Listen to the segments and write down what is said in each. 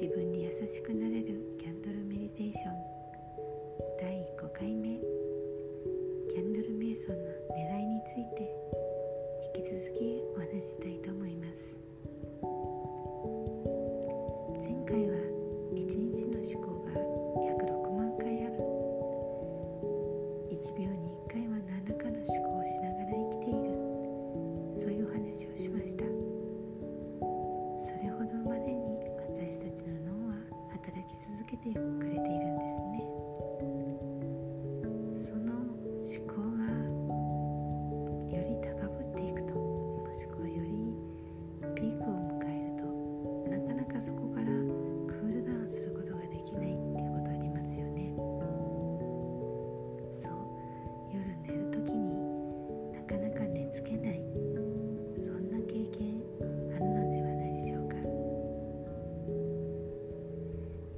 自分に優しくなれるキャンドルメディテーション。第5回目。век.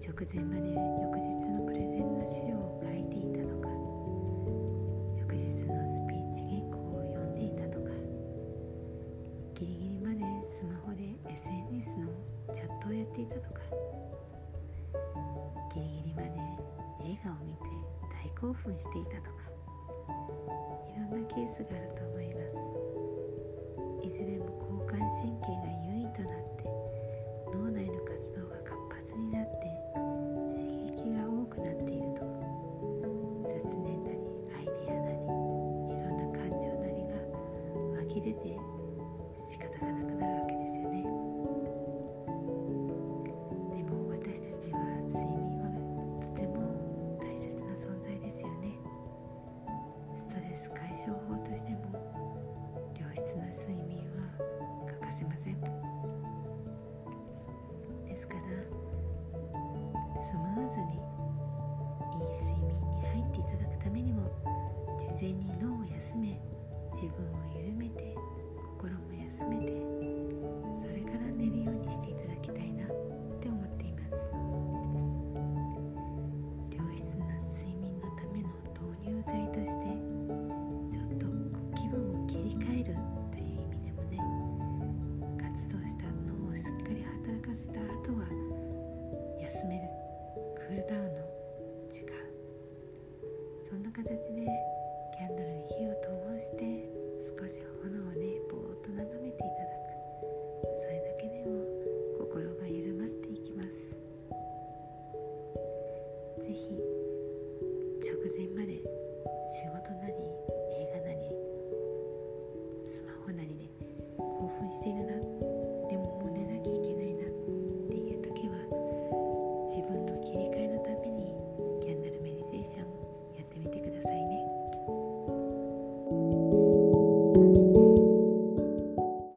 直前まで翌日のプレゼンの資料を書いていたとか。翌日のスピーチ原稿を読んでいたとか。ギリギリまでスマホで SNS のチャットをやっていたとか。ギリギリまで映画を見て大興奮していたとか。いろんなケースがあると思います。いずれも交感神経がき出て仕方がなくなるわけですよね。でも私たちは睡眠はとても大切な存在ですよね。ストレス解消法としても良質な睡眠は欠かせません。ですからスムーズにいい睡眠に入っていただくためにも事前に脳を休め自分を進めてそれから寝るようにしていただきたいなって思っています。良質な睡眠のための導入剤としてちょっと気分を切り替えるという意味でもね活動した脳をしっかり働かせた後は休めるクールダウンの時間そんな形でキャンドルに火を灯して少し炎をねぼぜひ。直前まで仕事なり映画なり